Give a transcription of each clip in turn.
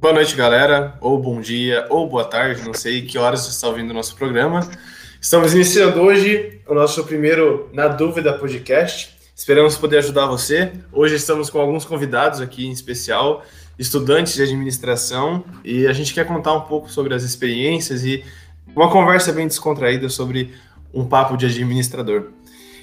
Boa noite, galera, ou bom dia, ou boa tarde, não sei que horas você está ouvindo o nosso programa. Estamos iniciando hoje o nosso primeiro Na Dúvida podcast. Esperamos poder ajudar você. Hoje estamos com alguns convidados aqui em especial, estudantes de administração, e a gente quer contar um pouco sobre as experiências e uma conversa bem descontraída sobre um papo de administrador.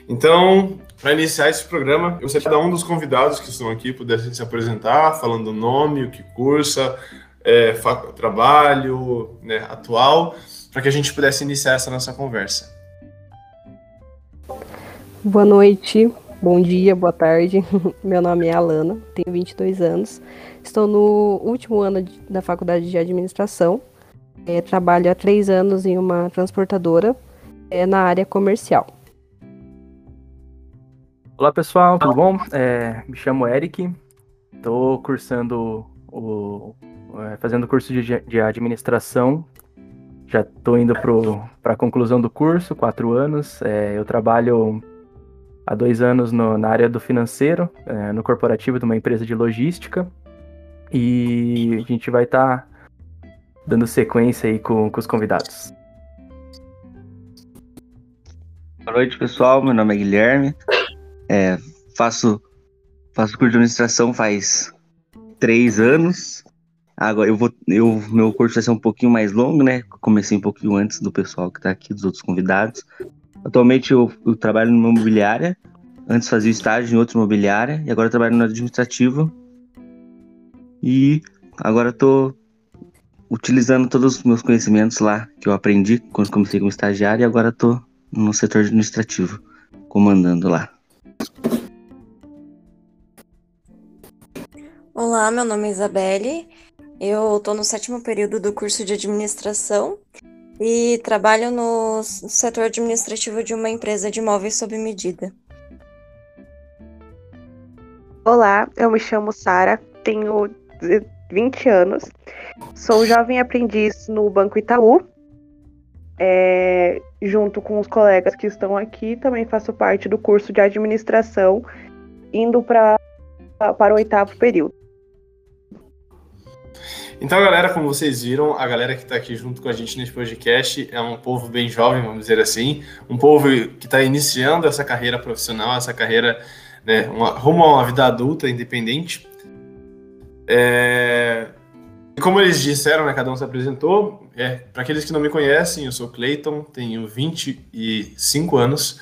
Então, para iniciar esse programa, eu gostaria que cada um dos convidados que estão aqui pudesse se apresentar, falando o nome, o que cursa, é, trabalho né, atual, para que a gente pudesse iniciar essa nossa conversa. Boa noite, bom dia, boa tarde. Meu nome é Alana, tenho 22 anos, estou no último ano da faculdade de administração. É, trabalho há três anos em uma transportadora é, na área comercial. Olá pessoal, tudo bom? É, me chamo Eric, estou cursando o, é, fazendo curso de, de administração. Já estou indo para a conclusão do curso, quatro anos. É, eu trabalho há dois anos no, na área do financeiro, é, no corporativo de uma empresa de logística. E a gente vai estar tá dando sequência aí com, com os convidados. Boa noite, pessoal. Meu nome é Guilherme. É, faço, faço curso de administração faz três anos. Agora eu vou. Eu, meu curso vai ser um pouquinho mais longo, né? Comecei um pouquinho antes do pessoal que está aqui, dos outros convidados. Atualmente eu, eu trabalho numa imobiliária. Antes fazia estágio em outra imobiliária e agora trabalho no administrativo. E agora estou utilizando todos os meus conhecimentos lá que eu aprendi quando comecei como estagiário e agora estou no setor administrativo, comandando lá. Olá, meu nome é Isabelle. Eu estou no sétimo período do curso de administração e trabalho no setor administrativo de uma empresa de imóveis sob medida. Olá, eu me chamo Sara, tenho 20 anos, sou jovem aprendiz no Banco Itaú. É, junto com os colegas que estão aqui, também faço parte do curso de administração, indo pra, para o oitavo período. Então, galera, como vocês viram, a galera que está aqui junto com a gente nesse podcast é um povo bem jovem, vamos dizer assim, um povo que está iniciando essa carreira profissional, essa carreira né, uma, rumo a uma vida adulta, independente. É... Como eles disseram, né, cada um se apresentou. É, Para aqueles que não me conhecem, eu sou Clayton, tenho 25 anos.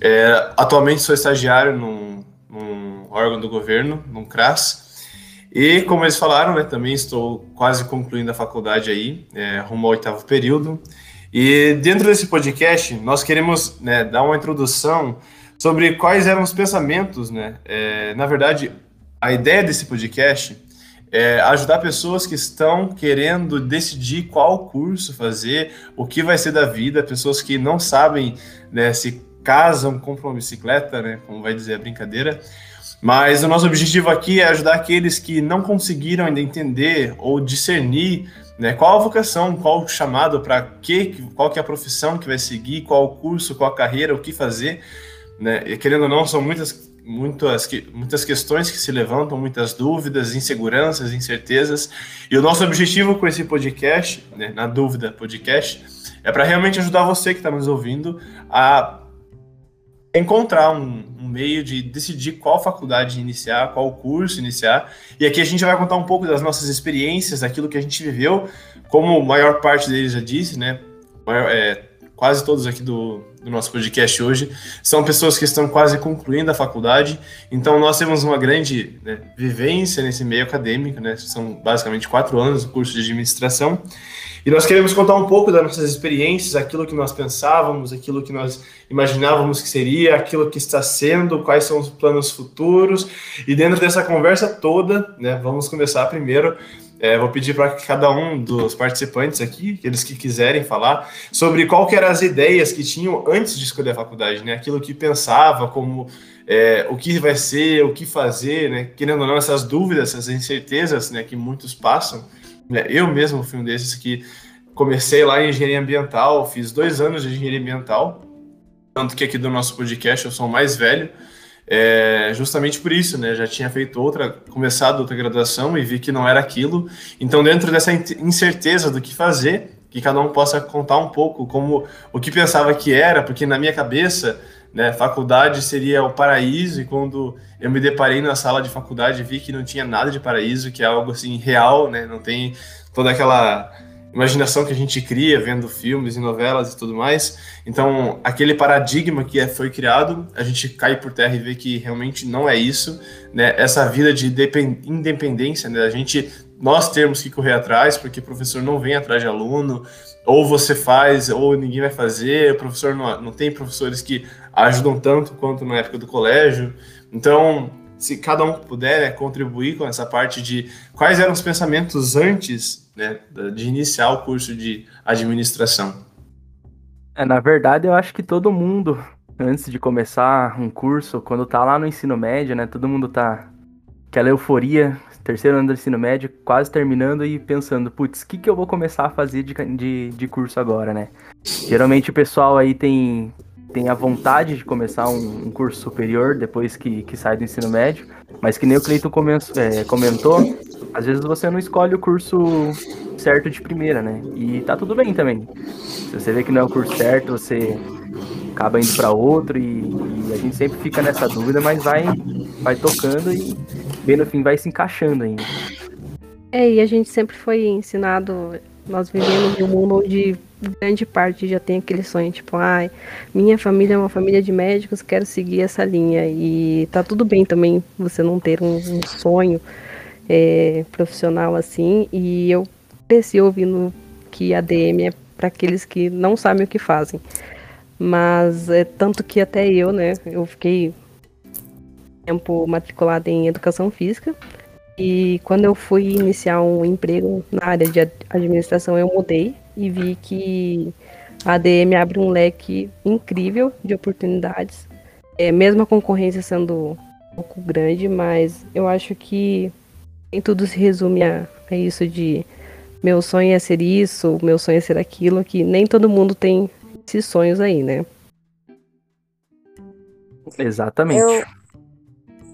É, atualmente sou estagiário num, num órgão do governo, num CRAS. E como eles falaram, né, também estou quase concluindo a faculdade aí, é, rumo ao oitavo período. E dentro desse podcast, nós queremos né, dar uma introdução sobre quais eram os pensamentos, né? É, na verdade, a ideia desse podcast é ajudar pessoas que estão querendo decidir qual curso fazer, o que vai ser da vida, pessoas que não sabem né, se casam, compram uma bicicleta, né, como vai dizer a brincadeira, mas o nosso objetivo aqui é ajudar aqueles que não conseguiram ainda entender ou discernir né, qual a vocação, qual o chamado, para que, qual que é a profissão que vai seguir, qual o curso, qual a carreira, o que fazer. Né? E querendo ou não, são muitas, muitas, muitas questões que se levantam, muitas dúvidas, inseguranças, incertezas. E o nosso objetivo com esse podcast, né, na dúvida podcast, é para realmente ajudar você que está nos ouvindo a encontrar um, um, meio de decidir qual faculdade iniciar, qual curso iniciar. E aqui a gente vai contar um pouco das nossas experiências, daquilo que a gente viveu, como a maior parte deles já disse, né? Maior, é, quase todos aqui do, do nosso podcast hoje são pessoas que estão quase concluindo a faculdade. Então nós temos uma grande né, vivência nesse meio acadêmico, né? São basicamente quatro anos do curso de administração. E nós queremos contar um pouco das nossas experiências, aquilo que nós pensávamos, aquilo que nós imaginávamos que seria, aquilo que está sendo, quais são os planos futuros. E dentro dessa conversa toda, né, vamos começar primeiro. É, vou pedir para cada um dos participantes aqui, aqueles que quiserem falar, sobre qual que eram as ideias que tinham antes de escolher a faculdade, né? Aquilo que pensava, como é, o que vai ser, o que fazer, né? Querendo ou não, essas dúvidas, essas incertezas, né, que muitos passam. Né? Eu mesmo fui um desses que comecei lá em engenharia ambiental, fiz dois anos de engenharia ambiental, tanto que aqui do nosso podcast eu sou o mais velho. É, justamente por isso, né? Já tinha feito outra, começado outra graduação e vi que não era aquilo. Então, dentro dessa incerteza do que fazer, que cada um possa contar um pouco como o que pensava que era, porque na minha cabeça, né, faculdade seria o paraíso e quando eu me deparei na sala de faculdade vi que não tinha nada de paraíso, que é algo assim real, né? Não tem toda aquela imaginação que a gente cria vendo filmes e novelas e tudo mais. Então, aquele paradigma que é, foi criado, a gente cai por terra e vê que realmente não é isso, né? Essa vida de independência, né? A gente nós temos que correr atrás, porque o professor não vem atrás de aluno, ou você faz, ou ninguém vai fazer, o professor não, não tem professores que ajudam tanto quanto na época do colégio. Então, se cada um puder né, contribuir com essa parte de quais eram os pensamentos antes né, de iniciar o curso de administração. É, na verdade, eu acho que todo mundo, antes de começar um curso, quando tá lá no ensino médio, né, todo mundo tá aquela euforia, terceiro ano do ensino médio, quase terminando e pensando, putz, o que, que eu vou começar a fazer de, de, de curso agora, né? Geralmente o pessoal aí tem tem a vontade de começar um, um, curso superior depois que, que sai do ensino médio, mas que nem o Cleiton é, comentou, às vezes você não escolhe o curso certo de primeira, né? E tá tudo bem também. Se você vê que não é o curso certo, você acaba indo para outro e, e, a gente sempre fica nessa dúvida, mas vai, vai tocando e bem no fim vai se encaixando ainda. É, e a gente sempre foi ensinado, nós vivemos em um mundo onde grande parte já tem aquele sonho, tipo, ai, minha família é uma família de médicos, quero seguir essa linha. E tá tudo bem também você não ter um, um sonho é, profissional assim. E eu cresci ouvindo que a DM é para aqueles que não sabem o que fazem. Mas é tanto que até eu, né, eu fiquei tempo matriculada em educação física. E quando eu fui iniciar um emprego na área de administração, eu mudei e vi que a ADM abre um leque incrível de oportunidades, é, mesmo a concorrência sendo um pouco grande, mas eu acho que em tudo se resume a, a isso de meu sonho é ser isso, meu sonho é ser aquilo, que nem todo mundo tem esses sonhos aí, né? Exatamente. Eu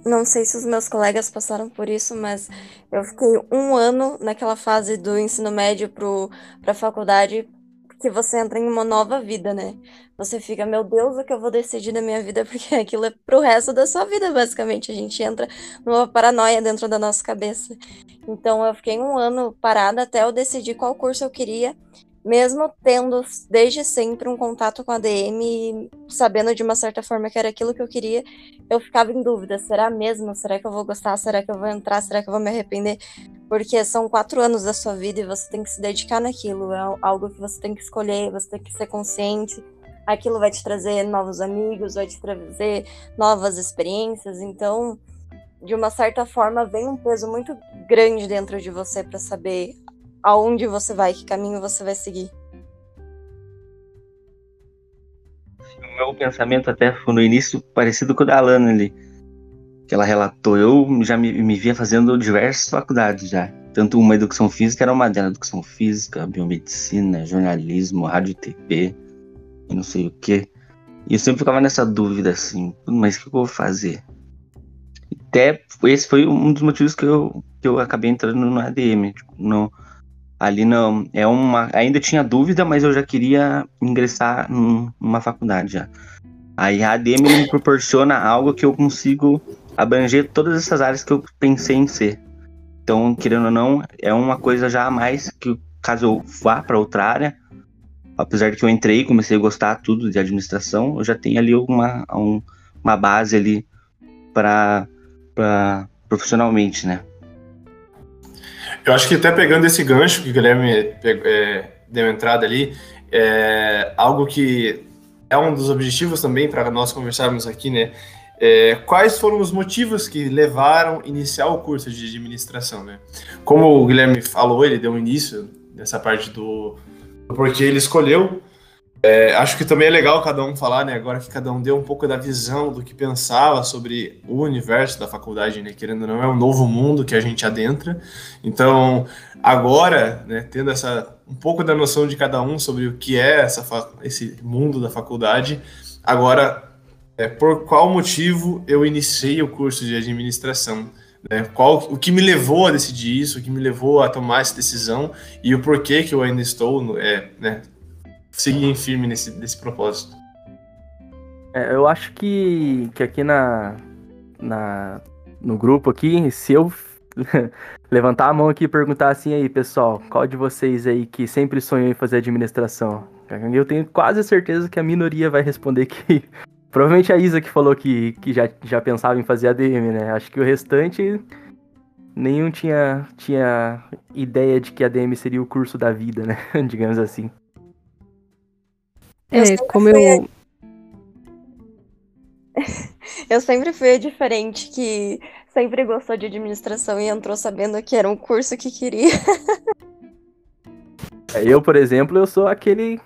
não sei se os meus colegas passaram por isso, mas eu fiquei um ano naquela fase do ensino médio para a faculdade, que você entra em uma nova vida, né? Você fica, meu Deus, o que eu vou decidir na minha vida, porque aquilo é pro resto da sua vida, basicamente. A gente entra numa paranoia dentro da nossa cabeça. Então eu fiquei um ano parada até eu decidir qual curso eu queria mesmo tendo desde sempre um contato com a DM, sabendo de uma certa forma que era aquilo que eu queria, eu ficava em dúvida: será mesmo? Será que eu vou gostar? Será que eu vou entrar? Será que eu vou me arrepender? Porque são quatro anos da sua vida e você tem que se dedicar naquilo. É algo que você tem que escolher, você tem que ser consciente. Aquilo vai te trazer novos amigos, vai te trazer novas experiências. Então, de uma certa forma, vem um peso muito grande dentro de você para saber aonde você vai, que caminho você vai seguir. O meu pensamento até foi no início parecido com o da Alana ali, que ela relatou. Eu já me, me via fazendo diversas faculdades já. Tanto uma educação física era uma delas, educação física, biomedicina, jornalismo, rádio e não sei o que. E eu sempre ficava nessa dúvida assim, mas o que eu vou fazer? Até esse foi um dos motivos que eu, que eu acabei entrando no ADM. Tipo, no, ali não é uma ainda tinha dúvida mas eu já queria ingressar numa faculdade já. Aí a ADM me proporciona algo que eu consigo abranger todas essas áreas que eu pensei em ser. Então querendo ou não é uma coisa já a mais que caso eu vá para outra área apesar de que eu entrei comecei a gostar tudo de administração eu já tenho ali uma um, uma base ali para profissionalmente né eu acho que até pegando esse gancho que o Guilherme é, deu entrada ali, é algo que é um dos objetivos também para nós conversarmos aqui, né? É, quais foram os motivos que levaram a iniciar o curso de administração, né? Como o Guilherme falou, ele deu início nessa parte do, do porquê ele escolheu é, acho que também é legal cada um falar, né? Agora que cada um deu um pouco da visão do que pensava sobre o universo da faculdade, né? Querendo ou não, é um novo mundo que a gente adentra. Então, agora, né, tendo essa um pouco da noção de cada um sobre o que é essa esse mundo da faculdade, agora é, por qual motivo eu iniciei o curso de administração. Né? Qual, o que me levou a decidir isso, o que me levou a tomar essa decisão e o porquê que eu ainda estou é, né, seguindo firme nesse, nesse propósito. É, eu acho que, que aqui na, na, no grupo aqui, se eu levantar a mão aqui e perguntar assim aí, pessoal, qual de vocês aí que sempre sonhou em fazer administração? Eu tenho quase certeza que a minoria vai responder que Provavelmente a Isa que falou que, que já, já pensava em fazer ADM, né? Acho que o restante nenhum tinha, tinha ideia de que ADM seria o curso da vida, né? Digamos assim. É, como eu. eu sempre fui a diferente que sempre gostou de administração e entrou sabendo que era um curso que queria. É, eu, por exemplo, eu sou aquele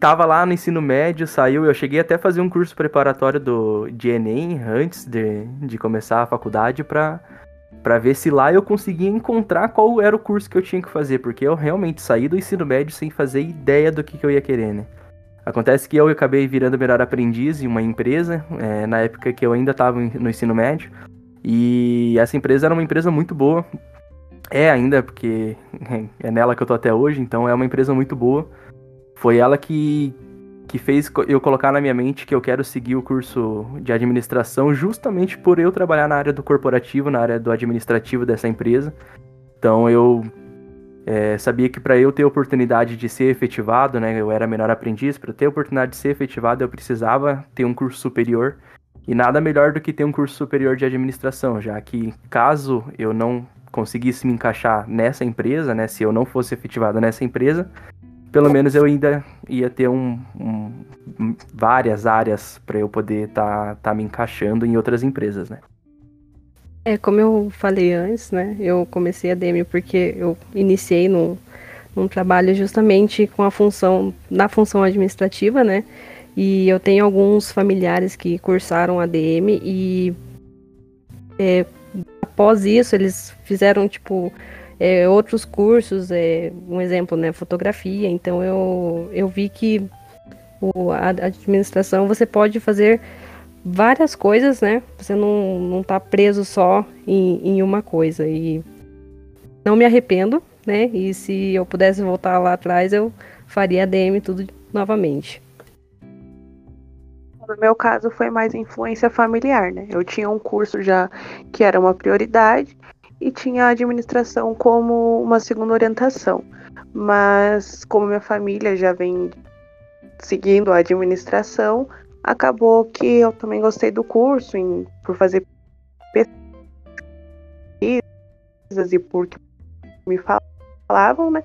tava lá no ensino médio, saiu, eu cheguei até a fazer um curso preparatório do, de Enem antes de, de começar a faculdade para para ver se lá eu conseguia encontrar qual era o curso que eu tinha que fazer, porque eu realmente saí do ensino médio sem fazer ideia do que, que eu ia querer, né? Acontece que eu acabei virando melhor aprendiz em uma empresa, é, na época que eu ainda estava no ensino médio, e essa empresa era uma empresa muito boa, é ainda, porque é nela que eu tô até hoje, então é uma empresa muito boa, foi ela que, que fez eu colocar na minha mente que eu quero seguir o curso de administração justamente por eu trabalhar na área do corporativo, na área do administrativo dessa empresa. Então eu é, sabia que para eu ter oportunidade de ser efetivado, né, eu era menor aprendiz, para ter oportunidade de ser efetivado eu precisava ter um curso superior. E nada melhor do que ter um curso superior de administração, já que caso eu não conseguisse me encaixar nessa empresa, né, se eu não fosse efetivado nessa empresa, pelo menos eu ainda ia ter um, um várias áreas para eu poder estar tá, tá me encaixando em outras empresas, né? É, como eu falei antes, né? Eu comecei a DM porque eu iniciei num, num trabalho justamente com a função, na função administrativa, né? E eu tenho alguns familiares que cursaram ADM e é, após isso eles fizeram tipo é, outros cursos, é, um exemplo, né, fotografia. Então eu, eu vi que o, a administração você pode fazer várias coisas, né? Você não, não tá preso só em, em uma coisa. E não me arrependo, né? E se eu pudesse voltar lá atrás, eu faria ADM tudo novamente. No meu caso, foi mais influência familiar, né? Eu tinha um curso já que era uma prioridade e tinha a administração como uma segunda orientação. Mas como minha família já vem seguindo a administração, acabou que eu também gostei do curso em, por fazer pesquisas e porque me falavam, né?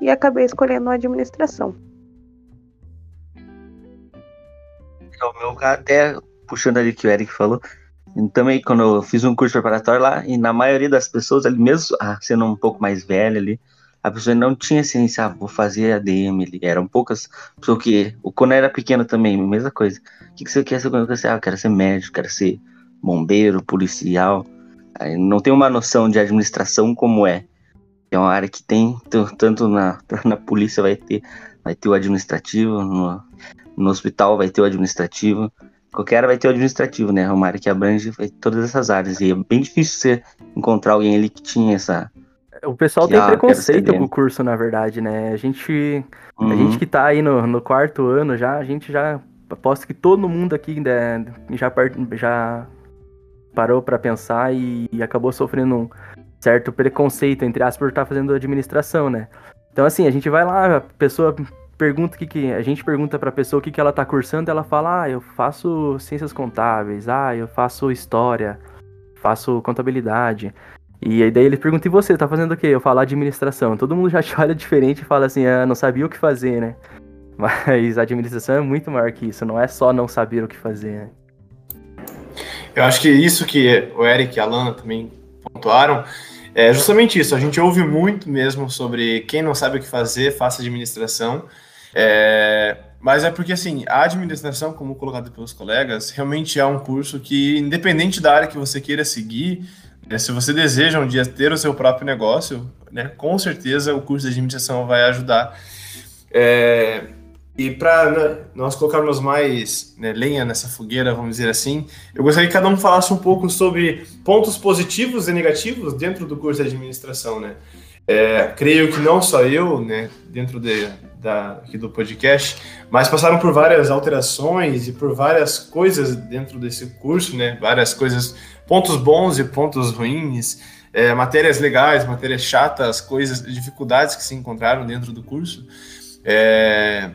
E acabei escolhendo a administração. O meu até puxando ali que o Eric falou, também, quando eu fiz um curso preparatório lá, e na maioria das pessoas ali, mesmo ah, sendo um pouco mais velha ali, a pessoa não tinha ciência, ah, vou fazer ADM ali. Eram poucas pessoas que. Quando eu era pequeno também, mesma coisa. O que, que você quer ser? Ah, eu quero ser médico, quero ser bombeiro, policial. Aí não tem uma noção de administração como é. É uma área que tem, tanto na, na polícia vai ter, vai ter o administrativo, no, no hospital vai ter o administrativo. Qualquer área vai ter o administrativo, né? É uma área que abrange todas essas áreas. E é bem difícil você encontrar alguém ali que tinha essa. O pessoal tem ah, preconceito com o curso, na verdade, né? A gente, uhum. a gente que tá aí no, no quarto ano já, a gente já. Aposto que todo mundo aqui né, já, já parou para pensar e, e, acabou sofrendo um certo preconceito, entre aspas, por estar tá fazendo administração, né? Então, assim, a gente vai lá, a pessoa pergunta que, que a gente pergunta para a pessoa o que, que ela está cursando, ela fala: "Ah, eu faço ciências contábeis, ah, eu faço história, faço contabilidade". E daí ele pergunta: "E você, tá fazendo o quê?". Eu falo: "Administração". Todo mundo já te olha diferente e fala assim: "Ah, não sabia o que fazer, né?". Mas a administração é muito maior que isso, não é só não saber o que fazer. Né? Eu acho que isso que o Eric e a Lana também pontuaram é justamente isso. A gente ouve muito mesmo sobre quem não sabe o que fazer, faça administração. É, mas é porque, assim, a administração, como colocado pelos colegas, realmente é um curso que, independente da área que você queira seguir, né, se você deseja um dia ter o seu próprio negócio, né, com certeza o curso de administração vai ajudar. É, E para né, nós colocarmos mais né, lenha nessa fogueira, vamos dizer assim, eu gostaria que cada um falasse um pouco sobre pontos positivos e negativos dentro do curso de administração, né? É, creio que não só eu, né, dentro de, da, aqui do podcast, mas passaram por várias alterações e por várias coisas dentro desse curso, né? Várias coisas, pontos bons e pontos ruins, é, matérias legais, matérias chatas, coisas, dificuldades que se encontraram dentro do curso. É,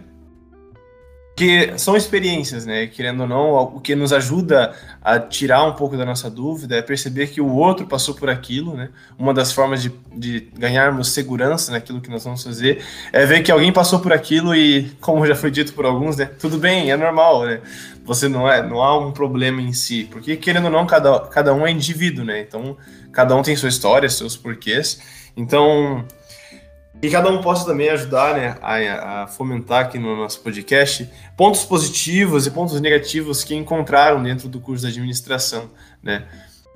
que são experiências, né? Querendo ou não, o que nos ajuda a tirar um pouco da nossa dúvida é perceber que o outro passou por aquilo, né? Uma das formas de, de ganharmos segurança naquilo que nós vamos fazer é ver que alguém passou por aquilo e, como já foi dito por alguns, né? Tudo bem, é normal, né? Você não é, não há um problema em si, porque querendo ou não, cada, cada um é indivíduo, né? Então, cada um tem sua história, seus porquês. Então, e cada um possa também ajudar né, a, a, fomentar aqui no nosso podcast pontos positivos e pontos negativos que encontraram dentro do curso de administração. Né?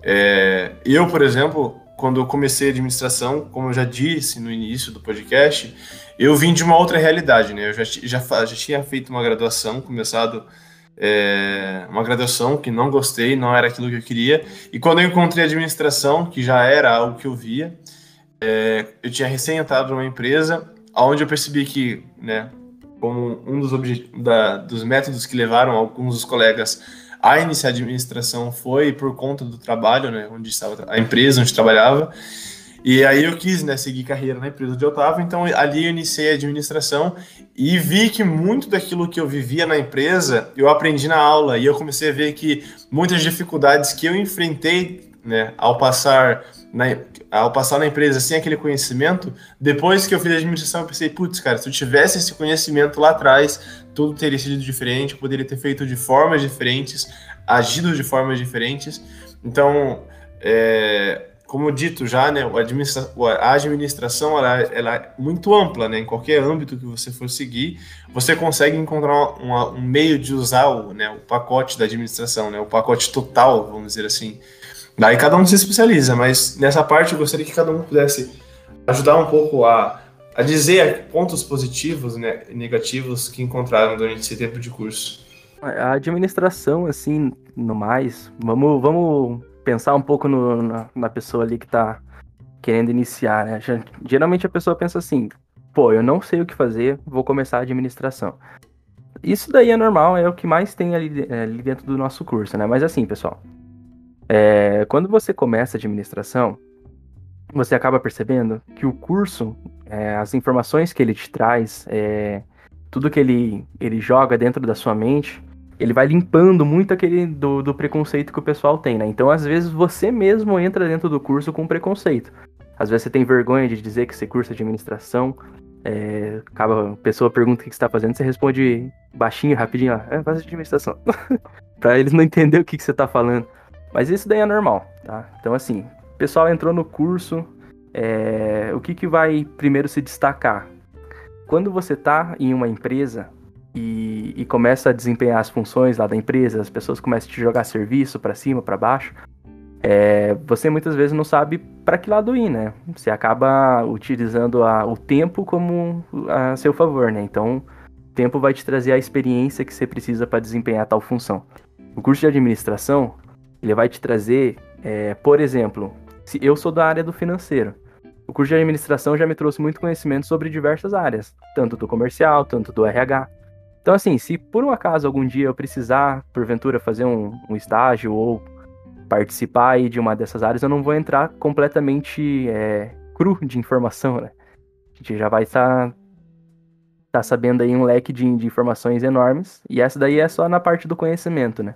É, eu, por exemplo, quando eu comecei a administração, como eu já disse no início do podcast, eu vim de uma outra realidade. Né? Eu já, já, já tinha feito uma graduação, começado é, uma graduação que não gostei, não era aquilo que eu queria. E quando eu encontrei a administração, que já era algo que eu via, é, eu tinha recém entrado numa empresa onde eu percebi que, né, como um dos, da, dos métodos que levaram alguns dos colegas a iniciar a administração foi por conta do trabalho, né, onde estava a empresa onde trabalhava. E aí eu quis, né, seguir carreira na empresa onde eu estava, então ali eu iniciei a administração e vi que muito daquilo que eu vivia na empresa eu aprendi na aula e eu comecei a ver que muitas dificuldades que eu enfrentei, né, ao passar na, ao passar na empresa sem aquele conhecimento, depois que eu fiz a administração, eu pensei, putz, cara, se eu tivesse esse conhecimento lá atrás, tudo teria sido diferente, poderia ter feito de formas diferentes, agido de formas diferentes. Então, é, como dito já, né, a administração ela, ela, é muito ampla, né, em qualquer âmbito que você for seguir, você consegue encontrar um, um meio de usar o, né, o pacote da administração, né, o pacote total, vamos dizer assim. Daí cada um se especializa, mas nessa parte eu gostaria que cada um pudesse ajudar um pouco a, a dizer pontos positivos e né, negativos que encontraram durante esse tempo de curso. A administração, assim, no mais, vamos, vamos pensar um pouco no, na, na, pessoa ali que está querendo iniciar, né? Geralmente a pessoa pensa assim, pô, eu não sei o que fazer, vou começar a administração. Isso daí é normal, é o que mais tem ali, é, ali dentro do nosso curso, né? Mas assim, pessoal, é, quando você começa a administração, você acaba percebendo que o curso, é, as informações que ele te traz, é, tudo que ele, ele joga dentro da sua mente, ele vai limpando muito aquele do, do, preconceito que o pessoal tem, né? Então, às vezes, você mesmo entra dentro do curso com preconceito. Às vezes você tem vergonha de dizer que você cursa administração. É, acaba, a pessoa pergunta o que você está fazendo, você responde baixinho, rapidinho, ó, é, faz administração. para eles não entender o que, que você está falando. Mas isso daí é normal, tá? Então, assim, o pessoal entrou no curso, é, o que, que vai primeiro se destacar? Quando você está em uma empresa e, e, começa a desempenhar as funções lá da empresa, as pessoas começam a te jogar serviço para cima, para baixo, é, você muitas vezes não sabe para que lado ir, né? Você acaba utilizando a, o tempo como a seu favor, né? Então, o tempo vai te trazer a experiência que você precisa para desempenhar tal função. O curso de administração, ele vai te trazer, é, por exemplo, se eu sou da área do financeiro. O curso de administração já me trouxe muito conhecimento sobre diversas áreas, tanto do comercial, tanto do RH. Então, assim, se por um acaso algum dia eu precisar, porventura, fazer um, um estágio ou participar de uma dessas áreas, eu não vou entrar completamente é, cru de informação, né? A gente já vai estar tá, tá sabendo aí um leque de, de informações enormes, e essa daí é só na parte do conhecimento, né?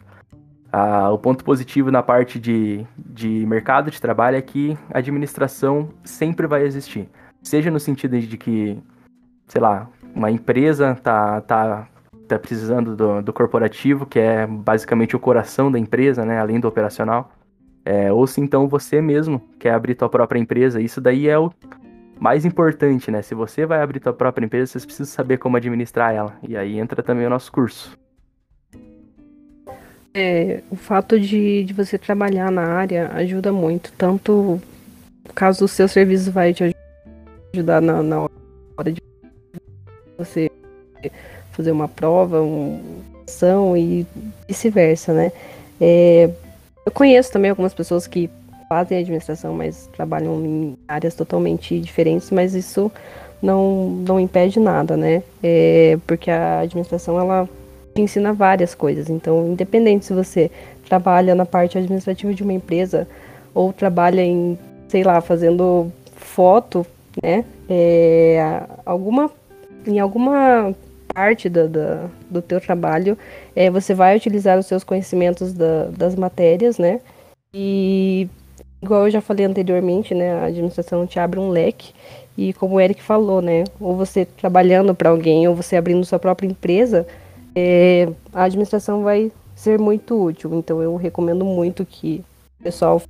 Ah, o ponto positivo na parte de, de mercado de trabalho é que a administração sempre vai existir. Seja no sentido de que, sei lá, uma empresa tá, tá, tá precisando do, do corporativo, que é basicamente o coração da empresa, né, além do operacional. É, ou se então você mesmo quer abrir tua própria empresa, isso daí é o mais importante, né? Se você vai abrir tua própria empresa, você precisa saber como administrar ela. E aí entra também o nosso curso. É, o fato de, de você trabalhar na área ajuda muito. Tanto caso o seu serviço vai te ajudar na, na hora de você fazer uma prova, uma ação e vice-versa, né? É, eu conheço também algumas pessoas que fazem administração, mas trabalham em áreas totalmente diferentes, mas isso não, não impede nada, né? É, porque a administração, ela ensina várias coisas. Então, independente se você trabalha na parte administrativa de uma empresa ou trabalha em, sei lá, fazendo foto, né? É, alguma, em alguma parte do, teu trabalho, é, você vai utilizar os seus conhecimentos da, das matérias, né? E igual eu já falei anteriormente, né? A administração te abre um leque e como o Eric falou, né? Ou você trabalhando para alguém ou você abrindo sua própria empresa, é, a administração vai ser muito útil. Então eu recomendo muito que o pessoal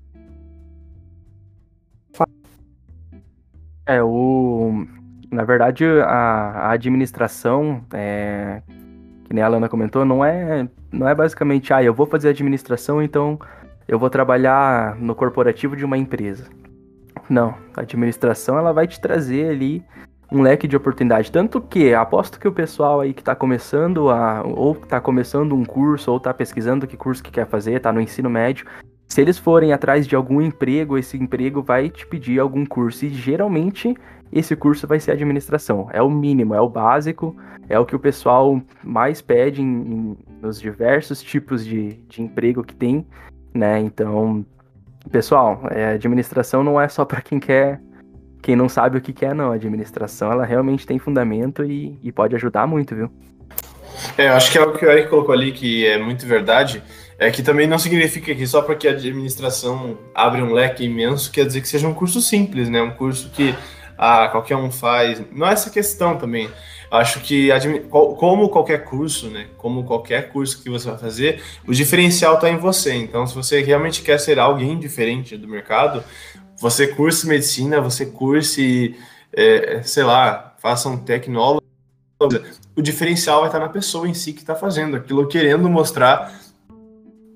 É, o. Na verdade, a, a administração, é, que nem a Alana comentou, não é, não é basicamente, ah, eu vou fazer administração, então eu vou trabalhar no corporativo de uma empresa. Não, a administração ela vai te trazer ali um leque de oportunidade. Tanto que aposto que o pessoal aí que está começando a. ou está começando um curso, ou está pesquisando que curso que quer fazer, está no ensino médio. Se eles forem atrás de algum emprego, esse emprego vai te pedir algum curso. E geralmente esse curso vai ser administração. É o mínimo, é o básico, é o que o pessoal mais pede em, em, nos diversos tipos de, de emprego que tem, né? Então, pessoal, é, administração não é só para quem quer quem não sabe o que, é, não. A administração, ela realmente tem fundamento e, e pode ajudar muito, viu? É, acho que é o que o Eric colocou ali, que é muito verdade, é que também não significa que só porque a administração abre um leque imenso, quer dizer que seja um curso simples, né? Um curso que ah, qualquer um faz. Não é essa questão também. Acho que, como qualquer curso, né? Como qualquer curso que você vai fazer, o diferencial está em você. Então, se você realmente quer ser alguém diferente do mercado, você curse medicina, você curse, é, sei lá, faça um tecnólogo. O diferencial vai estar na pessoa em si que está fazendo aquilo, querendo mostrar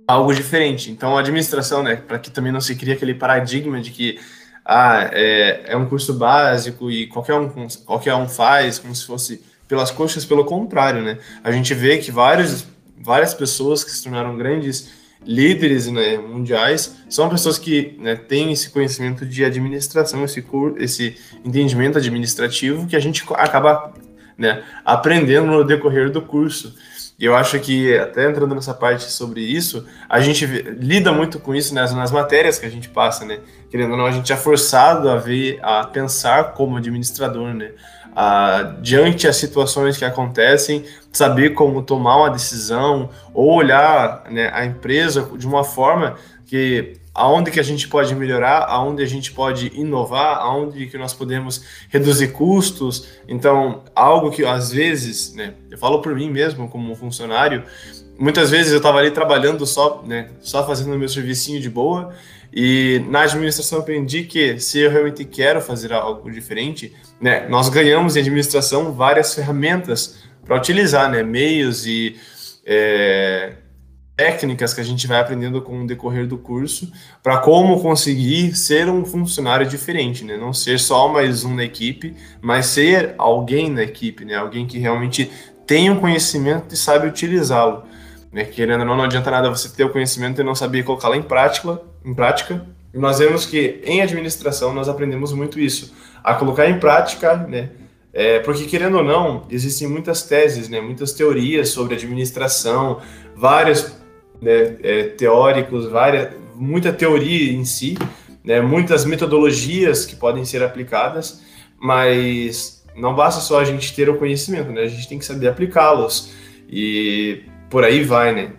algo diferente. Então, a administração, né, para que também não se crie aquele paradigma de que ah, é, é um curso básico e qualquer um, qualquer um faz, como se fosse pelas coxas, pelo contrário, né? A gente vê que vários, várias pessoas que se tornaram grandes líderes né, mundiais são pessoas que né, têm esse conhecimento de administração, esse, esse entendimento administrativo que a gente acaba né, aprendendo no decorrer do curso. E eu acho que, até entrando nessa parte sobre isso, a gente lida muito com isso nas, nas matérias que a gente passa, né? Querendo ou não, a gente é forçado a ver, a pensar como administrador, né? diante as situações que acontecem, saber como tomar uma decisão ou olhar né, a empresa de uma forma que aonde que a gente pode melhorar, aonde a gente pode inovar, aonde que nós podemos reduzir custos. Então, algo que às vezes, né, eu falo por mim mesmo como funcionário, muitas vezes eu estava ali trabalhando só, né, só fazendo o meu servicinho de boa, e na administração aprendi que se eu realmente quero fazer algo diferente, né, nós ganhamos em administração várias ferramentas para utilizar, né, meios e é, técnicas que a gente vai aprendendo com o decorrer do curso para como conseguir ser um funcionário diferente, né, não ser só mais um na equipe, mas ser alguém na equipe, né, alguém que realmente tem um conhecimento e sabe utilizá-lo. Né? Querendo ou não, não adianta nada você ter o conhecimento e não saber colocá-lo em prática, em prática. E nós vemos que em administração nós aprendemos muito isso, a colocar em prática, né? É, porque querendo ou não, existem muitas teses, né? Muitas teorias sobre administração, vários né, é, teóricos, várias, muita teoria em si, né? Muitas metodologias que podem ser aplicadas, mas não basta só a gente ter o conhecimento, né? A gente tem que saber aplicá-los. E por aí vai, né?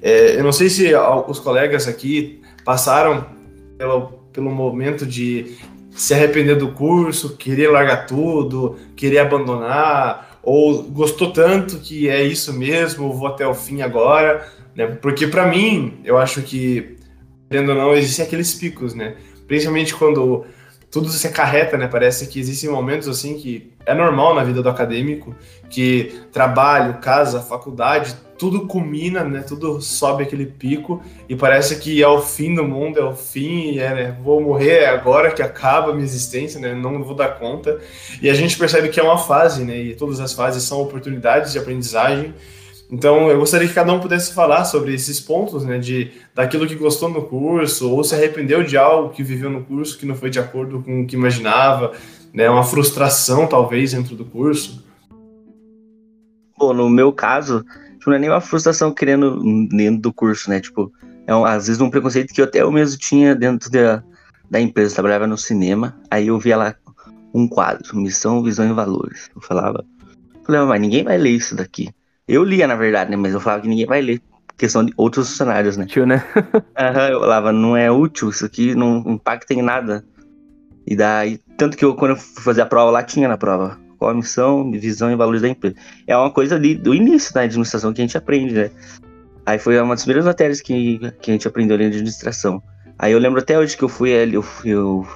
É, eu não sei se os colegas aqui passaram pelo, pelo momento de se arrepender do curso, querer largar tudo, querer abandonar, ou gostou tanto que é isso mesmo, vou até o fim agora, né? Porque para mim, eu acho que, querendo ou não, existem aqueles picos, né? Principalmente quando tudo se acarreta, né? Parece que existem momentos assim que é normal na vida do acadêmico, que trabalho, casa, faculdade, tudo culmina, né? Tudo sobe aquele pico e parece que é o fim do mundo, é o fim, é, né? vou morrer agora que acaba a minha existência, né? Não vou dar conta. E a gente percebe que é uma fase, né? E todas as fases são oportunidades de aprendizagem. Então, eu gostaria que cada um pudesse falar sobre esses pontos, né, de daquilo que gostou no curso ou se arrependeu de algo que viveu no curso que não foi de acordo com o que imaginava, né, uma frustração talvez dentro do curso. Bom, no meu caso, tipo, não é nem uma frustração querendo dentro do curso, né? Tipo, é um, às vezes um preconceito que eu até eu mesmo tinha dentro da, da empresa. Eu trabalhava no cinema, aí eu via lá um quadro, missão, visão e valores. Eu falava, eu falei, mas ninguém vai ler isso daqui. Eu lia, na verdade, né? Mas eu falava que ninguém vai ler. Questão de outros funcionários, né? Tio, né? Aham, eu falava, não é útil, isso aqui não impacta em nada. E daí, tanto que eu, quando eu fui fazer a prova lá, tinha na prova qual a missão, visão e valores da empresa. É uma coisa ali do início da administração que a gente aprende, né? Aí foi uma das primeiras matérias que, que a gente aprendeu ali de administração. Aí eu lembro até hoje que eu fui eu, eu,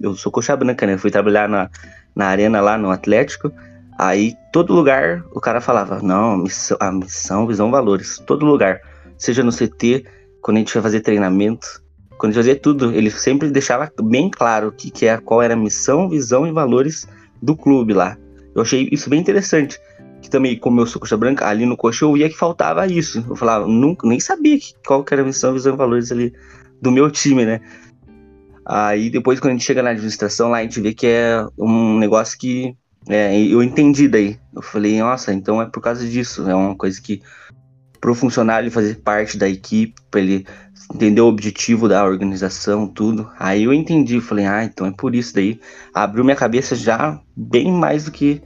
eu sou coxa branca, né? Eu fui trabalhar na, na arena lá no Atlético. Aí todo lugar o cara falava, não, missão, a missão, visão, valores. Todo lugar. Seja no CT, quando a gente ia fazer treinamento, quando a gente fazia tudo, ele sempre deixava bem claro que, que é, qual era a missão, visão e valores do clube lá. Eu achei isso bem interessante. Que também, como eu sou coxa branca, ali no coxa eu via que faltava isso. Eu falava, nunca, nem sabia que, qual que era a missão, visão e valores ali do meu time, né? Aí depois, quando a gente chega na administração lá, a gente vê que é um negócio que é, eu entendi daí. Eu falei, nossa, então é por causa disso. É uma coisa que pro funcionário fazer parte da equipe, ele entender o objetivo da organização, tudo. Aí eu entendi, falei, ah, então é por isso daí. Abriu minha cabeça já bem mais do que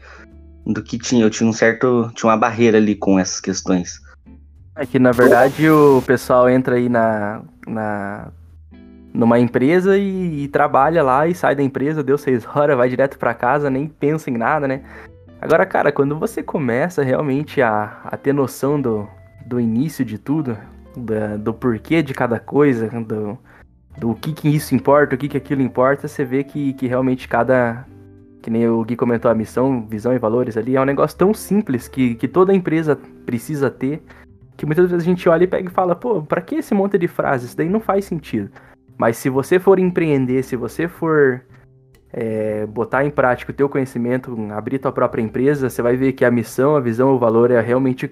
do que tinha. Eu tinha um certo, tinha uma barreira ali com essas questões. É que na verdade o pessoal entra aí na, na numa empresa e, e, trabalha lá e sai da empresa, deu seis horas, vai direto para casa, nem pensa em nada, né? Agora, cara, quando você começa realmente a, a ter noção do, do início de tudo, do, do porquê de cada coisa, do, do que, que isso importa, o que, que aquilo importa, você vê que, que realmente cada. Que nem o Gui comentou, a missão, visão e valores ali, é um negócio tão simples que, que toda empresa precisa ter, que muitas vezes a gente olha e pega e fala, pô, pra que esse monte de frases? Isso daí não faz sentido. Mas se você for empreender, se você for é, botar em prática o teu conhecimento, abrir tua própria empresa, você vai ver que a missão, a visão, o valor é realmente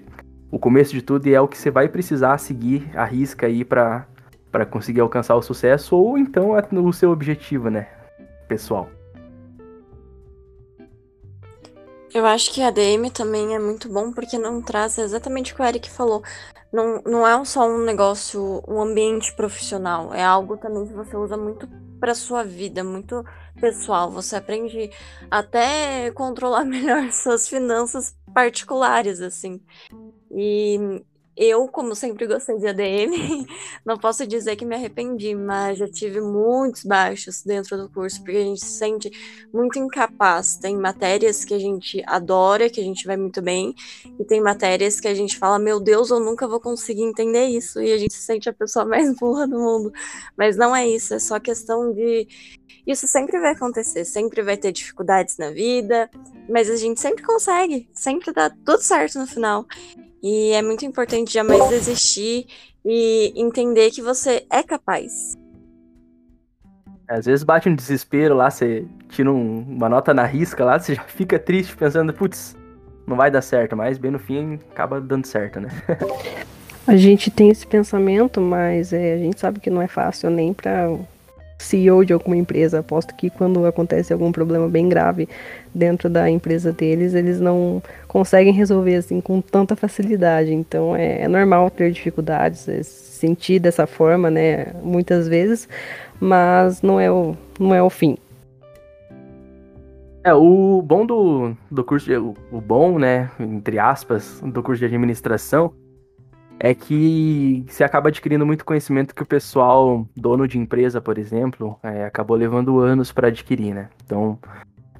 o começo de tudo e é o que você vai precisar seguir a risca aí para para conseguir alcançar o sucesso ou então é o seu objetivo, né, pessoal. Eu acho que a DM também é muito bom porque não traz exatamente o que o Eric falou. Não, não é só um negócio, um ambiente profissional. É algo também que você usa muito para sua vida, muito pessoal. Você aprende até controlar melhor suas finanças particulares, assim. E eu, como sempre gostei de ADM, não posso dizer que me arrependi, mas já tive muitos baixos dentro do curso, porque a gente se sente muito incapaz. Tem matérias que a gente adora, que a gente vai muito bem, e tem matérias que a gente fala, meu Deus, eu nunca vou conseguir entender isso, e a gente se sente a pessoa mais burra do mundo. Mas não é isso, é só questão de. Isso sempre vai acontecer, sempre vai ter dificuldades na vida, mas a gente sempre consegue, sempre dá tudo certo no final. E é muito importante jamais desistir e entender que você é capaz. Às vezes bate um desespero lá, você tira um, uma nota na risca lá, você já fica triste pensando, putz, não vai dar certo, mas bem no fim acaba dando certo, né? a gente tem esse pensamento, mas é, a gente sabe que não é fácil nem para CEO de alguma empresa. Aposto que quando acontece algum problema bem grave dentro da empresa deles, eles não conseguem resolver assim com tanta facilidade. Então é, é normal ter dificuldades, é, sentir dessa forma, né? Muitas vezes, mas não é o, não é o fim. É, o bom do, do curso, de, o, o bom, né, entre aspas, do curso de administração é que se acaba adquirindo muito conhecimento que o pessoal, dono de empresa, por exemplo, é, acabou levando anos para adquirir, né? Então,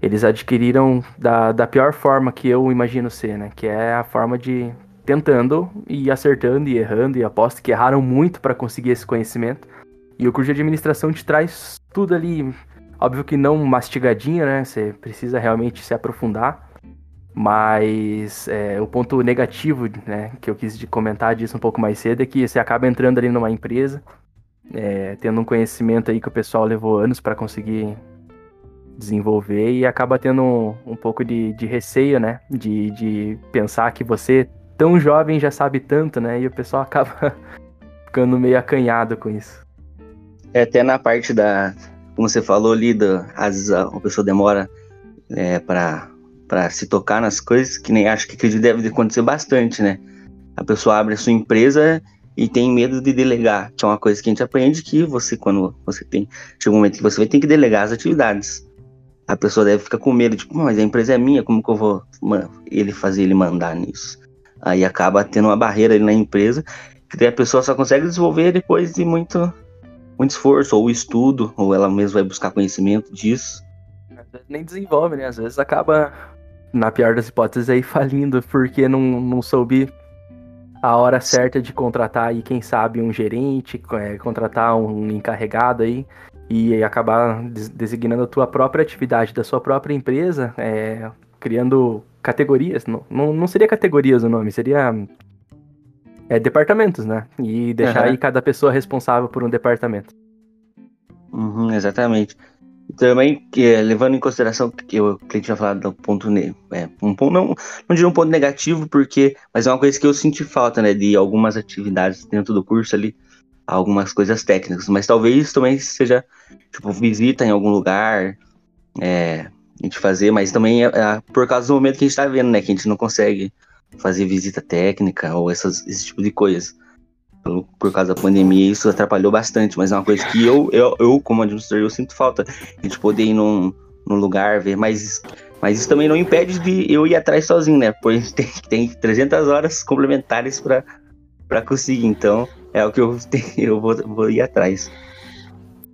eles adquiriram da, da pior forma que eu imagino ser, né? Que é a forma de tentando e acertando e errando, e aposto que erraram muito para conseguir esse conhecimento. E o curso de administração te traz tudo ali, óbvio que não mastigadinho, né? Você precisa realmente se aprofundar. Mas é, o ponto negativo, né, que eu quis comentar disso um pouco mais cedo é que você acaba entrando ali numa empresa, é, tendo um conhecimento aí que o pessoal levou anos para conseguir desenvolver e acaba tendo um, um pouco de, de, receio, né, de, de pensar que você tão jovem já sabe tanto, né, e o pessoal acaba ficando meio acanhado com isso. É, até na parte da, como você falou ali, às vezes a, a pessoa demora é, para para se tocar nas coisas, que nem acho que deve acontecer bastante, né? A pessoa abre a sua empresa e tem medo de delegar, que é uma coisa que a gente aprende que você, quando você tem, chega um momento que você vai ter que delegar as atividades. A pessoa deve ficar com medo, tipo, mas a empresa é minha, como que eu vou ele fazer ele mandar nisso? Aí acaba tendo uma barreira ali na empresa, que a pessoa só consegue desenvolver depois de muito, muito esforço, ou estudo, ou ela mesma vai buscar conhecimento disso. Nem desenvolve, né? Às vezes acaba na pior das hipóteses, aí falindo porque não, não soube a hora certa de contratar aí, quem sabe, um gerente, é, contratar um encarregado aí e acabar designando a tua própria atividade da sua própria empresa, é, criando categorias. Não, não, não, seria categorias o nome, seria é, departamentos, né? E deixar uhum. aí cada pessoa responsável por um departamento. Uhum, exatamente também que, levando em consideração que o cliente tinha falado do ponto é, um ponto não não diria um ponto negativo porque mas é uma coisa que eu senti falta né de algumas atividades dentro do curso ali algumas coisas técnicas mas talvez também seja tipo visita em algum lugar é, a gente fazer mas também é, é, por causa do momento que a gente está vendo né que a gente não consegue fazer visita técnica ou essas, esse tipo de coisa por causa da pandemia, isso atrapalhou bastante, mas é uma coisa que eu, eu, eu como administrador, eu sinto falta. A gente poder ir num, num lugar, ver, mas, mas isso também não impede de eu ir atrás sozinho, né? Pois tem, tem 300 horas complementares para conseguir, então é o que eu, eu vou, vou ir atrás.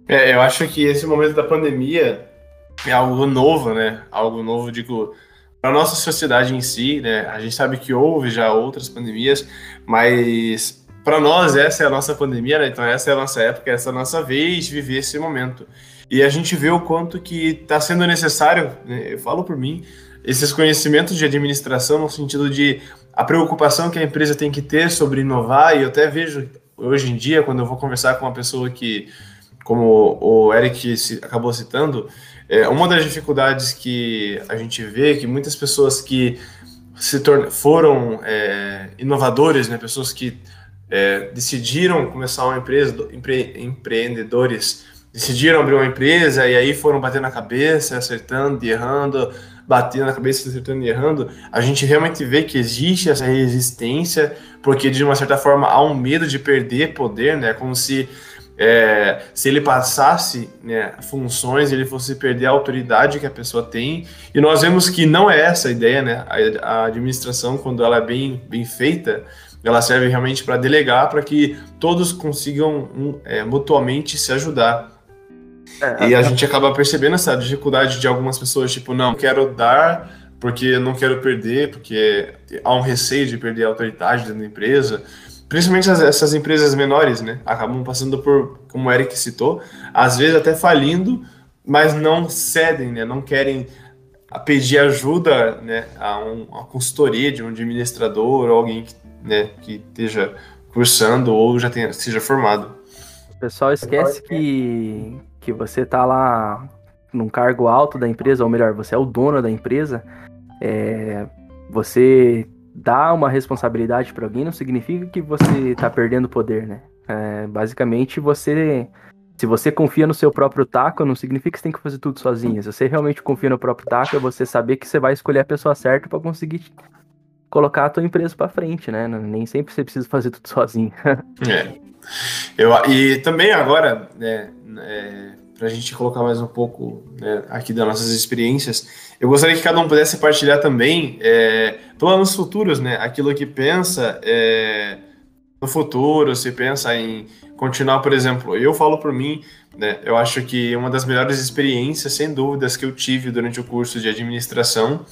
É, eu acho que esse momento da pandemia é algo novo, né? Algo novo, digo, para nossa sociedade em si, né? A gente sabe que houve já outras pandemias, mas para nós essa é a nossa pandemia, né? Então essa é a nossa época, essa é a nossa vez de viver esse momento. E a gente vê o quanto que está sendo necessário, né? eu falo por mim, esses conhecimentos de administração no sentido de a preocupação que a empresa tem que ter sobre inovar, e eu até vejo hoje em dia, quando eu vou conversar com uma pessoa que, como o Eric acabou citando, é, uma das dificuldades que a gente vê que muitas pessoas que se foram é, inovadores, né, pessoas que é, decidiram começar uma empresa, empre, empreendedores decidiram abrir uma empresa e aí foram batendo na cabeça, acertando e errando, batendo na cabeça, acertando e errando, a gente realmente vê que existe essa resistência, porque de uma certa forma há um medo de perder poder, né? Como se é, se ele passasse né, funções, ele fosse perder a autoridade que a pessoa tem. E nós vemos que não é essa a ideia, né? A, a administração, quando ela é bem, bem feita, ela serve realmente para delegar para que todos consigam um, é, mutuamente se ajudar. É, e a, a gente acaba percebendo essa dificuldade de algumas pessoas, tipo, não, quero dar porque não quero perder, porque há um receio de perder a autoridade dentro da empresa. Principalmente as, essas empresas menores, né? Acabam passando por, como o Eric citou, às vezes até falindo, mas não cedem, né? Não querem pedir ajuda né, a um, uma consultoria de um administrador ou alguém que né, que esteja cursando ou já tenha, seja formado. O pessoal esquece que, que você tá lá num cargo alto da empresa, ou melhor, você é o dono da empresa, é, você dá uma responsabilidade para alguém não significa que você está perdendo poder, né? É, basicamente, você se você confia no seu próprio taco, não significa que você tem que fazer tudo sozinho. Se você realmente confia no próprio taco, é você saber que você vai escolher a pessoa certa para conseguir colocar a tua empresa para frente, né? Nem sempre você precisa fazer tudo sozinho. é. Eu, e também agora, né, é, para a gente colocar mais um pouco né, aqui das nossas experiências, eu gostaria que cada um pudesse partilhar também é, planos futuros, né? Aquilo que pensa é, no futuro, se pensa em continuar, por exemplo, eu falo por mim, né, eu acho que uma das melhores experiências, sem dúvidas, que eu tive durante o curso de administração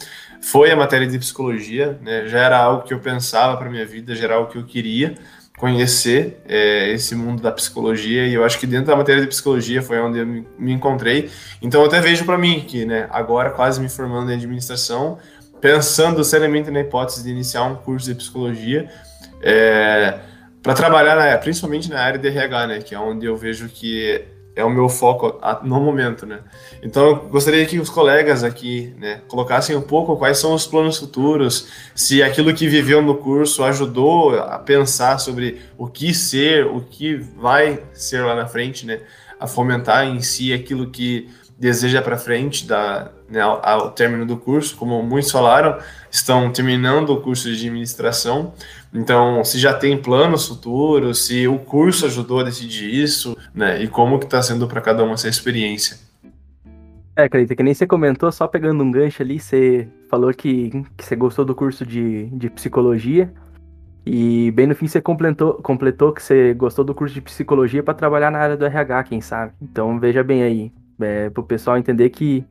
foi a matéria de psicologia, né? Já era algo que eu pensava para minha vida, já era algo que eu queria conhecer é, esse mundo da psicologia e eu acho que dentro da matéria de psicologia foi onde eu me, encontrei. Então eu até vejo para mim que, né, agora quase me formando em administração, pensando seriamente na hipótese de iniciar um curso de psicologia, é, para trabalhar na, principalmente na área de RH, né, que é onde eu vejo que é o meu foco no momento, né? Então, eu gostaria que os colegas aqui, né, colocassem um pouco quais são os planos futuros, se aquilo que viveu no curso ajudou a pensar sobre o que ser, o que vai ser lá na frente, né? A fomentar em si aquilo que deseja para frente da, né, ao, ao término do curso, como muitos falaram, estão terminando o curso de administração, então, se já tem planos futuros, se o curso ajudou a decidir isso, né? E como que está sendo para cada um essa experiência. É, Cleita, que nem você comentou, só pegando um gancho ali, você falou que, que você gostou do curso de, de psicologia. E bem no fim você completou, completou que você gostou do curso de psicologia para trabalhar na área do RH, quem sabe. Então veja bem aí, é, para o pessoal entender que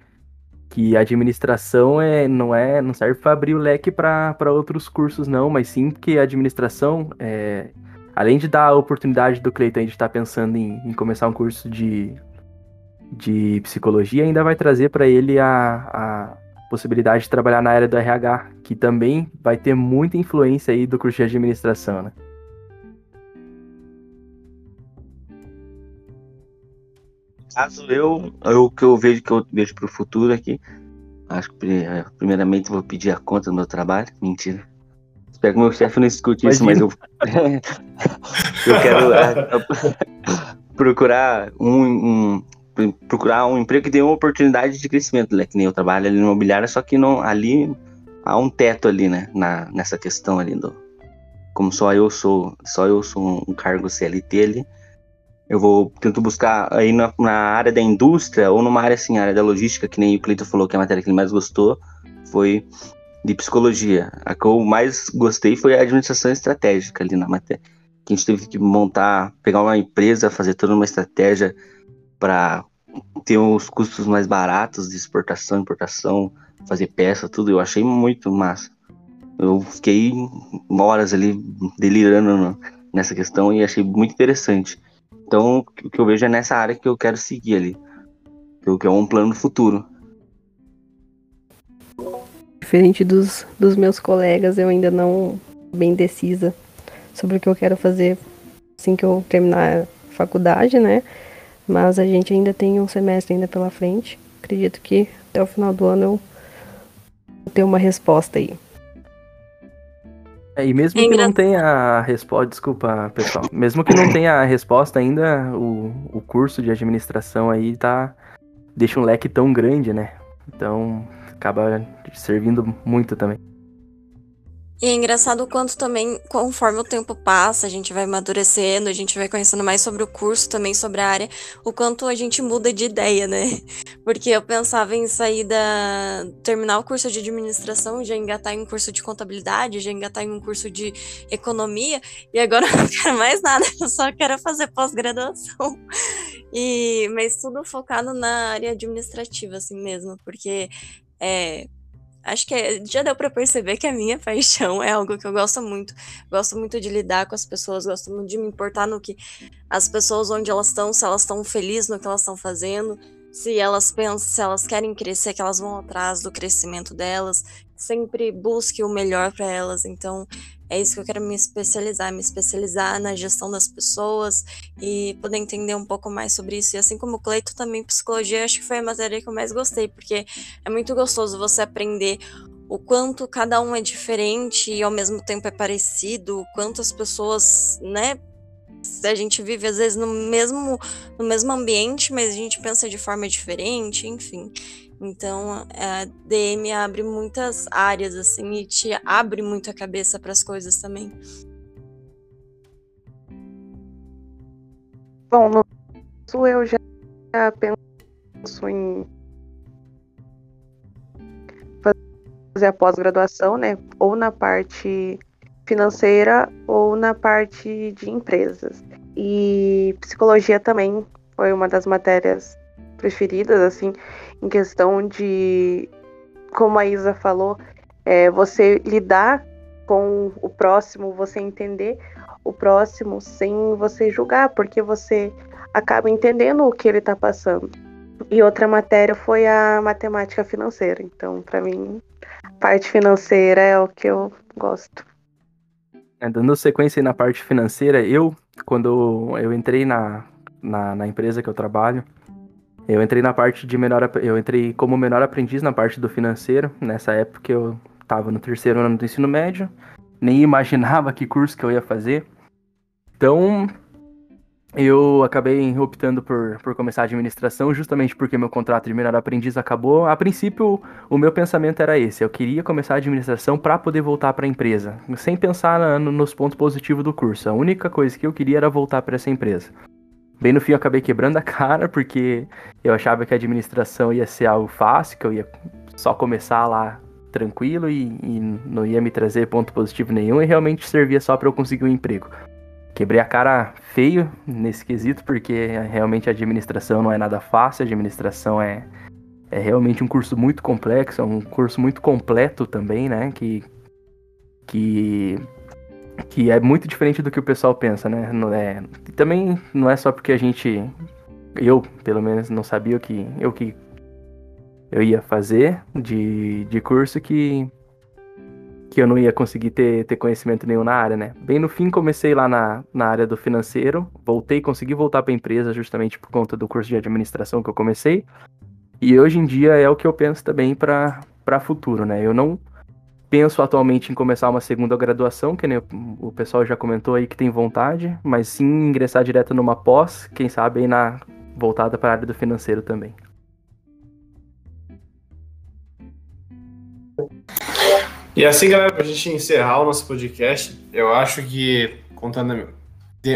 que administração é, não é não serve para abrir o leque para outros cursos não, mas sim que a administração, é, além de dar a oportunidade do Cleiton de estar tá pensando em, em, começar um curso de, de psicologia, ainda vai trazer para ele a, a possibilidade de trabalhar na área do RH, que também vai ter muita influência aí do curso de administração, né? Caso eu, eu que eu vejo que eu vejo pro futuro aqui, acho que é, primeiramente vou pedir a conta do meu trabalho. Mentira. Espero que meu chefe não escute isso, mas eu eu quero é, procurar um, um, procurar um emprego que dê uma oportunidade de crescimento, né? Que nem eu trabalho ali no imobiliário, só que não ali há um teto ali, né? Na, nessa questão ali do como só eu sou, só eu sou um cargo CLT ali eu vou tento buscar aí na, na, área da indústria ou numa área assim, área da logística, que nem o Cleiton falou que a matéria que ele mais gostou foi de psicologia. A que eu mais gostei foi a administração estratégica ali na matéria. Que a gente teve que montar, pegar uma empresa, fazer toda uma estratégia para ter os custos mais baratos de exportação, importação, fazer peça, tudo. Eu achei muito massa. Eu fiquei horas ali delirando nessa questão e achei muito interessante. Então, o que eu vejo é nessa área que eu quero seguir ali. Que é um plano futuro. Diferente dos, dos meus colegas, eu ainda não bem decisa sobre o que eu quero fazer assim que eu terminar a faculdade, né? Mas a gente ainda tem um semestre ainda pela frente. Acredito que até o final do ano eu vou ter uma resposta aí. É, e mesmo é que não tenha a resposta, desculpa, pessoal, mesmo que não tenha a resposta ainda, o, o curso de administração aí tá deixa um leque tão grande, né? Então acaba servindo muito também. E é engraçado o quanto também, conforme o tempo passa, a gente vai amadurecendo, a gente vai conhecendo mais sobre o curso, também sobre a área, o quanto a gente muda de ideia, né? Porque eu pensava em sair da. terminar o curso de administração, já engatar em um curso de contabilidade, já engatar em um curso de economia, e agora eu não quero mais nada, eu só quero fazer pós-graduação. E, mas tudo focado na área administrativa, assim mesmo, porque é, acho que é, já deu para perceber que a minha paixão é algo que eu gosto muito. Gosto muito de lidar com as pessoas, gosto muito de me importar no que as pessoas onde elas estão, se elas estão felizes no que elas estão fazendo, se elas pensam, se elas querem crescer, que elas vão atrás do crescimento delas, sempre busque o melhor para elas. Então, é isso que eu quero me especializar, me especializar na gestão das pessoas e poder entender um pouco mais sobre isso. E assim como o Cleito, também psicologia, acho que foi a matéria que eu mais gostei, porque é muito gostoso você aprender o quanto cada um é diferente e ao mesmo tempo é parecido, o quanto as pessoas, né, a gente vive às vezes no mesmo no mesmo ambiente, mas a gente pensa de forma diferente, enfim. Então, a DM abre muitas áreas, assim, e te abre muito a cabeça para as coisas também. Bom, no caso eu já penso em fazer a pós-graduação, né? Ou na parte financeira ou na parte de empresas. E psicologia também foi uma das matérias preferidas, assim, em questão de, como a Isa falou, é, você lidar com o próximo, você entender o próximo sem você julgar, porque você acaba entendendo o que ele está passando. E outra matéria foi a matemática financeira. Então, para mim, parte financeira é o que eu gosto. É, dando sequência na parte financeira, eu, quando eu entrei na, na, na empresa que eu trabalho, eu entrei na parte de menor, eu entrei como menor aprendiz na parte do financeiro. Nessa época eu estava no terceiro ano do ensino médio, nem imaginava que curso que eu ia fazer. Então, eu acabei optando por, por começar a administração justamente porque meu contrato de menor aprendiz acabou. A princípio, o meu pensamento era esse: eu queria começar a administração para poder voltar para a empresa, sem pensar na, nos pontos positivos do curso. A única coisa que eu queria era voltar para essa empresa. Bem no fim, eu acabei quebrando a cara porque eu achava que a administração ia ser algo fácil, que eu ia só começar lá tranquilo e, e não ia me trazer ponto positivo nenhum e realmente servia só para eu conseguir um emprego. Quebrei a cara feio nesse quesito, porque realmente a administração não é nada fácil, a administração é, é realmente um curso muito complexo, é um curso muito completo também, né? Que, que, que é muito diferente do que o pessoal pensa, né? Não é, também não é só porque a gente, eu pelo menos não sabia o que eu que eu ia fazer de, de curso que que eu não ia conseguir ter, ter conhecimento nenhum na área, né? Bem no fim, comecei lá na, na área do financeiro, voltei, consegui voltar para a empresa justamente por conta do curso de administração que eu comecei. E hoje em dia é o que eu penso também para futuro, né? Eu não penso atualmente em começar uma segunda graduação, que nem o pessoal já comentou aí que tem vontade, mas sim ingressar direto numa pós, quem sabe aí na voltada para a área do financeiro também. E assim, galera, para a gente encerrar o nosso podcast, eu acho que, contando,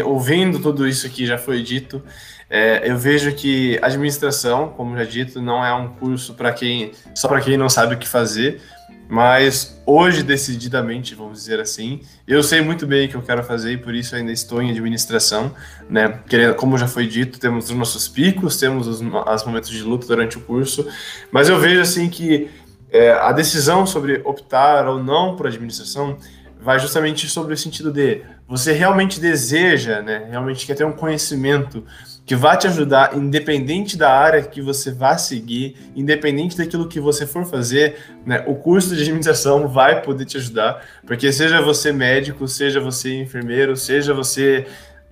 ouvindo tudo isso que já foi dito, é, eu vejo que administração, como já dito, não é um curso para quem só para quem não sabe o que fazer, mas hoje, decididamente, vamos dizer assim, eu sei muito bem o que eu quero fazer e por isso ainda estou em administração, né? Querendo, como já foi dito, temos os nossos picos, temos os, os momentos de luta durante o curso, mas eu vejo assim que é, a decisão sobre optar ou não por administração vai justamente sobre o sentido de você realmente deseja, né, realmente quer ter um conhecimento que vai te ajudar, independente da área que você vá seguir, independente daquilo que você for fazer, né, o curso de administração vai poder te ajudar, porque seja você médico, seja você enfermeiro, seja você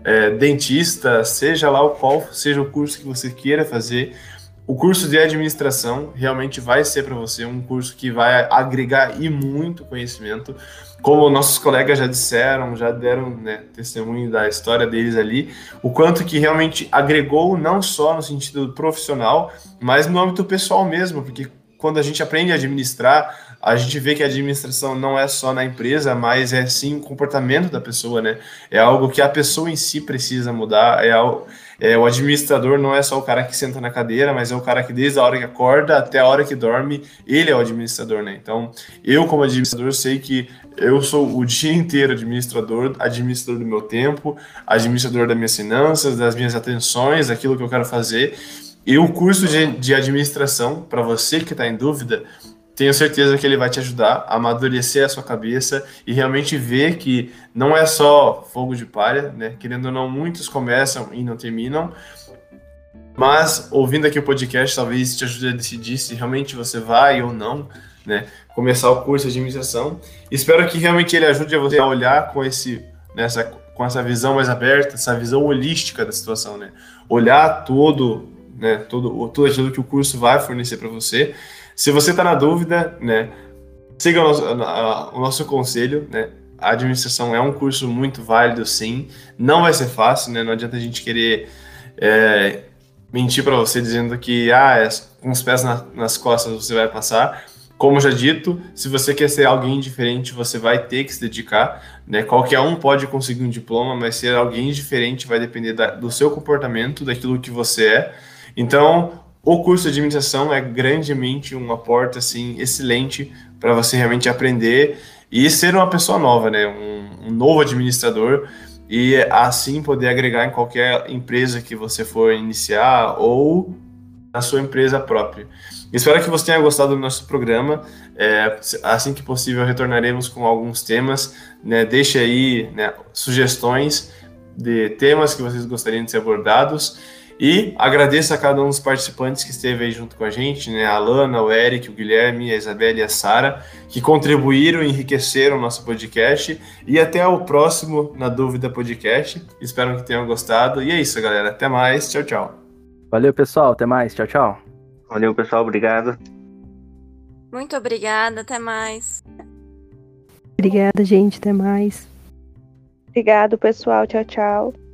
é, dentista, seja lá o qual seja o curso que você queira fazer, o curso de administração realmente vai ser para você um curso que vai agregar e muito conhecimento. Como nossos colegas já disseram, já deram né, testemunho da história deles ali, o quanto que realmente agregou não só no sentido profissional, mas no âmbito pessoal mesmo, porque quando a gente aprende a administrar, a gente vê que a administração não é só na empresa, mas é sim o comportamento da pessoa, né? É algo que a pessoa em si precisa mudar, é algo é, o administrador não é só o cara que senta na cadeira, mas é o cara que desde a hora que acorda até a hora que dorme, ele é o administrador, né? Então, eu como administrador sei que eu sou o dia inteiro administrador, administrador do meu tempo, administrador das minhas finanças, das minhas atenções, daquilo que eu quero fazer. E o curso de, de administração, para você que está em dúvida, tenho certeza que ele vai te ajudar a amadurecer a sua cabeça e realmente ver que não é só fogo de palha, né? Querendo ou não, muitos começam e não terminam. Mas ouvindo aqui o podcast, talvez te ajude a decidir se realmente você vai ou não, né? Começar o curso de administração. Espero que realmente ele ajude a você a olhar com esse, nessa, com essa visão mais aberta, essa visão holística da situação, né? Olhar todo, né? Todo, tudo aquilo que o curso vai fornecer para você se você está na dúvida, né, siga o nosso, a, o nosso conselho, né? A administração é um curso muito válido, sim. Não vai ser fácil, né? Não adianta a gente querer é, mentir para você dizendo que ah, é, com os pés na, nas costas você vai passar. Como já dito, se você quer ser alguém diferente, você vai ter que se dedicar. Né? Qualquer um pode conseguir um diploma, mas ser alguém diferente vai depender da, do seu comportamento, daquilo que você é. Então, o curso de administração é grandemente uma porta assim excelente para você realmente aprender e ser uma pessoa nova, né? Um, um, novo administrador e assim poder agregar em qualquer empresa que você for iniciar ou na sua empresa própria. Espero que você tenha gostado do nosso programa. É, assim que possível retornaremos com alguns temas. Né? Deixe aí né, sugestões de temas que vocês gostariam de ser abordados. E agradeço a cada um dos participantes que esteve aí junto com a gente, né? A Alana, o Eric, o Guilherme, a Isabela e a Sara, que contribuíram e enriqueceram o nosso podcast. E até o próximo Na Dúvida Podcast. Espero que tenham gostado. E é isso, galera. Até mais. Tchau, tchau. Valeu, pessoal. Até mais. Tchau, tchau. Valeu, pessoal. Obrigado. Muito obrigada, até mais. Obrigada, gente. Até mais. Obrigado, pessoal. Tchau, tchau.